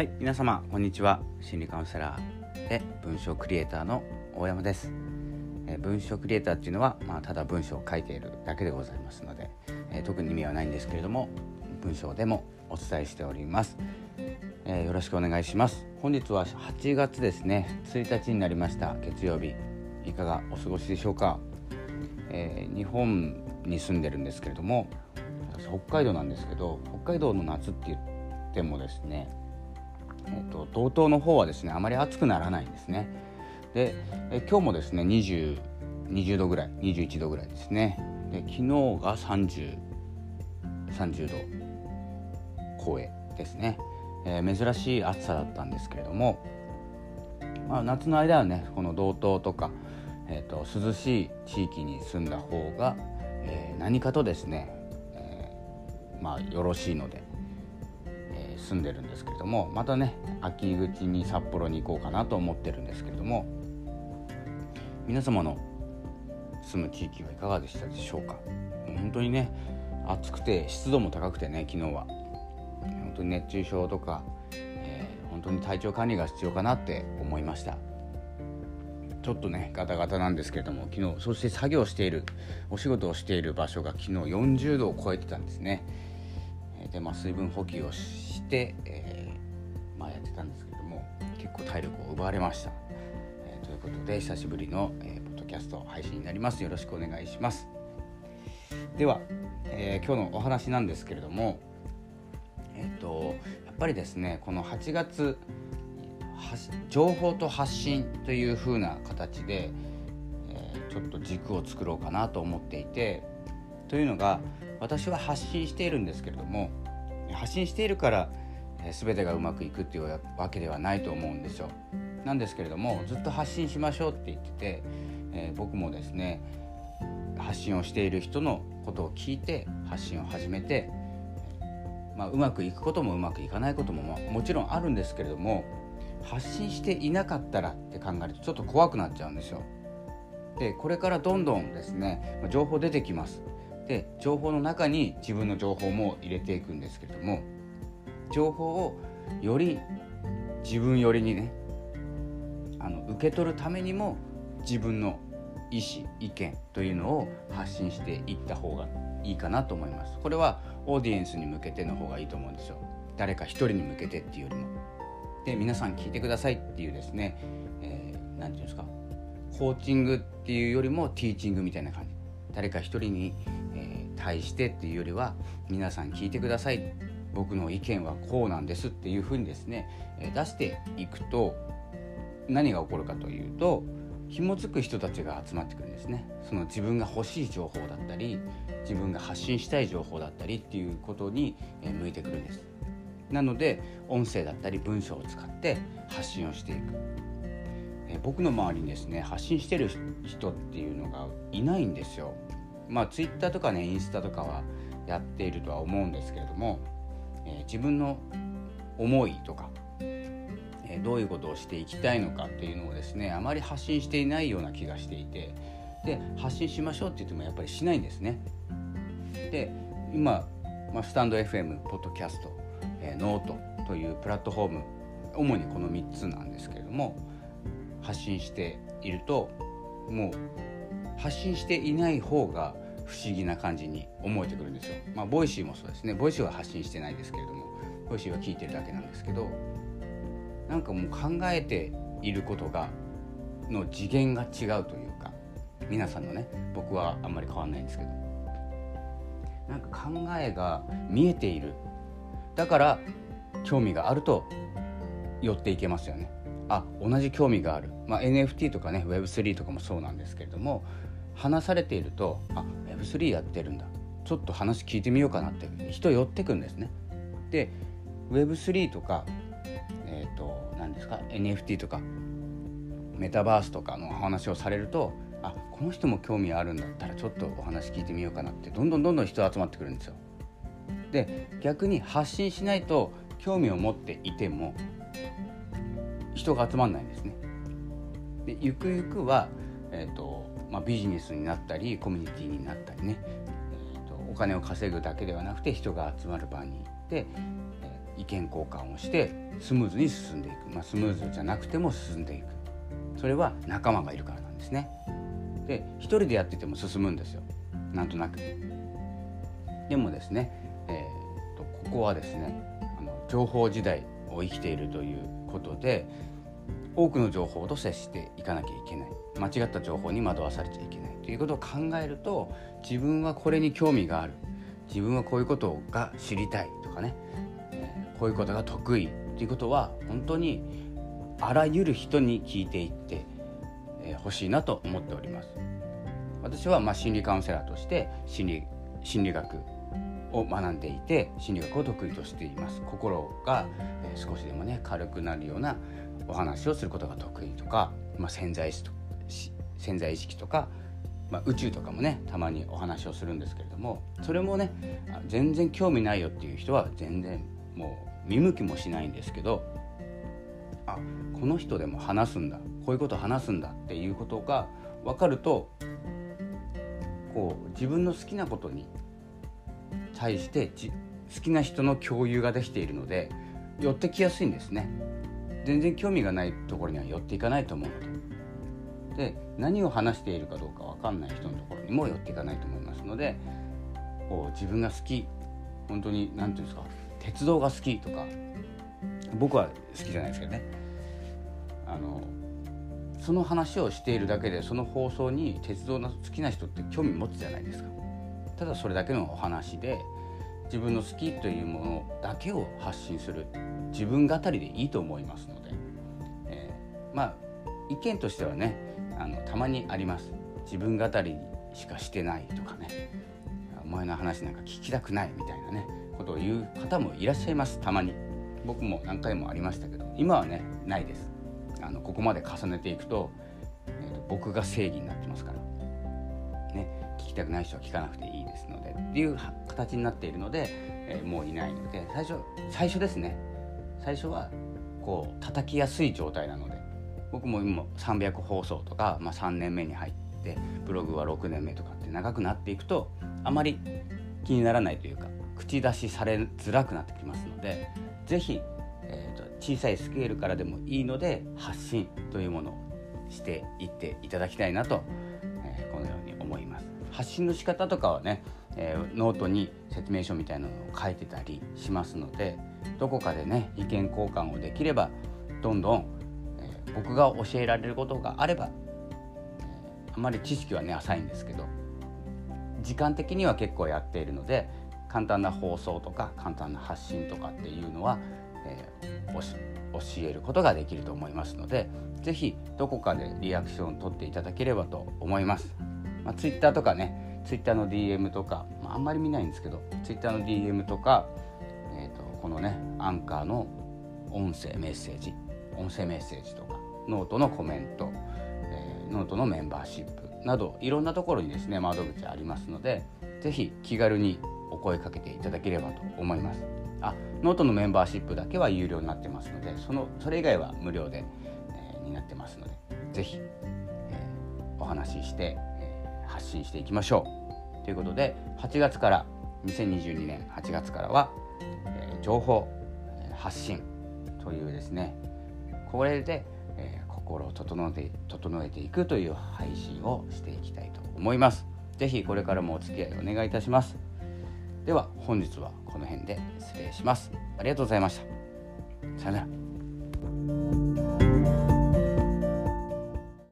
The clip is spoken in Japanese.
はい皆様こんにちは。心理カウンセラーで文章クリエイターの大山です、えー、文章クリエイターっていうのは、まあ、ただ文章を書いているだけでございますので、えー、特に意味はないんですけれども文章でもお伝えしております、えー、よろしくお願いします。本日は8月ですね。1日になりました。月曜日。いかがお過ごしでしょうか、え日本に住んでるんですけれども北海道なんですけど北海道の夏って言ってもですねえーと、道東の方はですねあまり暑くならないんですね。でえ今日もですね 20, 20度ぐらい21度ぐらいですね。で昨日が3030 30度超えですね、えー、珍しい暑さだったんですけれども、まあ、夏の間はねこの道東とか、えーと、涼しい地域に住んだ方が、えー、何かとですね、えー、まあよろしいので住んでるんですけれどもまたね秋口に札幌に行こうかなと思ってるんですけれども皆様の住む地域はいかがでしたでしょうか？本当にね暑くて湿度も高くてね昨日は。本当に熱中症とか、えー、本当に体調管理が必要かなって思いました。ちょっとねガタガタなんですけれども昨日そして作業しているお仕事をしている場所が昨日40度を超えてたんですね。で、まあ、水分補給をし、えー、まあ、やってたんですけども結構体力を奪われました、えー、ということで久しぶりの、えー、ポッドキャスト配信になります。よろしくお願いします。では、え今日のお話なんですけれどもえっ、とやっぱりですねこの8月情報と発信という風な形で、えちょっと軸を作ろうかなと思っていてというのが私は発信しているんですけれども発信しているから、え、全てがうまくいくっていうわけではないと思うんですよ。なんですけれどもずっと発信しましょうって言ってて、えー、僕もですね発信をしている人のことを聞いて発信を始めて、まあ、うまくいくこともうまくいかないことも、まあ、もちろんあるんですけれども発信していなかったらって考えるとちょっと怖くなっちゃうんですよ。でこれからどんどんですね情報出てきます。で情報の中に自分の情報も入れていくんですけれども情報をより自分寄りにねあの受け取るためにも自分の意思意見というのを発信していった方がいいかなと思います。これはオーディエンスに向けての方がいいと思うんですよ。誰か一人に向けてっていうよりも。で皆さん聞いてくださいっていうですね何、えー、て言うんですかコーチングっていうよりもティーチングみたいな感じ。誰か一人に対してっていうよりは皆さん聞いてください。僕の意見はこうなんですっていうふうにですね出していくと何が起こるかというと紐づく人たちが集まってくるんですね。その自分が欲しい情報だったり自分が発信したい情報だったりっていうことに向いてくるんです。なので音声だったり文章を使って発信をしていく。僕の周りにですね発信してる人っていうのがいないんですよ。まあツイッターとかねインスタとかはやっているとは思うんですけれども、えー、自分の思いとか、えー、どういうことをしていきたいのかっていうのをですねあまり発信していないような気がしていてで発信しましょうって言ってもやっぱりしないんですね。で今、まあ、 stand.fm ポッドキャスト、えー、ノートというプラットフォーム主にこの3つなんですけれども発信しているともう発信していない方が不思議な感じに思えてくるんですよ。まあ、 Voicy もそうですね。 Voicy は発信してないですけれども、Voicy は聞いてるだけなんですけど、なんかもう考えていることがの次元が違うというか、皆さんのね、僕はあんまり変わんないんですけど、なんか考えが見えている。だから興味があると寄っていけますよね。あ同じ興味がある、まあ、NFT とかね Web3 とかもそうなんですけれども話されているとあ Web3 やってるんだちょっと話聞いてみようかなって人寄ってくるんですね。で Web3 とかえっ、ー、と何ですか NFT とかメタバースとかの話をされるとあこの人も興味あるんだったらちょっとお話聞いてみようかなってどんどんどんどん人集まってくるんですよ。で逆に発信しないと興味を持っていても人が集まんないんですね。でゆくゆくは、えーとまあ、ビジネスになったりコミュニティになったりね、えーと、お金を稼ぐだけではなくて人が集まる場に行って、えー、意見交換をしてスムーズに進んでいく、まあ、スムーズじゃなくても進んでいく。それは仲間がいるからなんですね。で一人でやってても進むんですよ。なんとなく。でもですね、えーと、ここはですねあの情報時代を生きているということで多くの情報と接していかなきゃいけない。間違った情報に惑わされちゃいけないということを考えると自分はこれに興味がある。自分はこういうことが知りたいとかね、こういうことが得意。ということは本当にあらゆる人に聞いていってほしいなと思っております。私はま心理カウンセラーとして心理心理学を学んでいて心理学を得意としています。心が少しでもね軽くなるようなお話をすることが得意とか、まあ、潜在潜在意識とか、まあ、宇宙とかもねたまにお話をするんですけれどもそれもね全然興味ないよっていう人は全然もう見向きもしないんですけどあこの人でも話すんだこういうこと話すんだっていうことが分かるとこう自分の好きなことに対して好きな人の共有ができているので寄ってきやすいんですね。全然興味がないところには寄っていかないと思うので。で何を話しているかどうか分かんない人のところにも寄っていかないと思いますのでこう自分が好き本当に何て言うんですか鉄道が好きとか僕は好きじゃないですけどね。あのその話をしているだけでその放送に鉄道の好きな人って興味持つじゃないですか。ただそれだけのお話で自分の好きというものだけを発信する自分語りでいいと思いますので、えー、まあ意見としてはねあのたまにあります。自分語りしかしてないとかね。お前の話なんか聞きたくないみたいなね。ことを言う方もいらっしゃいます。たまに。僕も何回もありましたけど。今はねないです。あのここまで重ねていくと,、えーと、僕が正義になってますから、ね、聞きたくない人は聞かなくていいですので。っていう形になっているので、えー、もういないので。最初最初ですね。最初はこう叩きやすい状態なので。僕も今300放送とか、まあ、3年目に入ってブログは6年目とかって長くなっていくとあまり気にならないというか口出しされづらくなってきますので是非えーと、小さいスケールからでもいいので発信というものをしていっていただきたいなと、えー、このように思います。発信の仕方とかはね、えー、ノートに説明書みたいなのを書いてたりしますのでどこかでね意見交換をできればどんどん、僕が教えられることがあれば、あまり知識はね浅いんですけど時間的には結構やっているので簡単な放送とか簡単な発信とかっていうのはえー、教えることができると思いますので是非どこかでリアクションを取っていただければと思います。まあ、Twitter とかね Twitter の DM とか、まあ、あんまり見ないんですけど Twitter の DM とか、えーと、このねアンカーの音声メッセージ音声メッセージとかノートのコメント、えー、ノートのメンバーシップなどいろんなところにですね窓口ありますので是非気軽にお声かけていただければと思います。あノートのメンバーシップだけは有料になってますのでそのそれ以外は無料で、えー、になってますので是非、えー、お話しして、えー、発信していきましょうということで8月から2022年8月からは、え、情報発信というですねこれで、心を整えて整えていくという配信をしていきたいと思います。ぜひこれからもお付き合いお願いいたします。では本日はこの辺で失礼します。ありがとうございました。さよなら。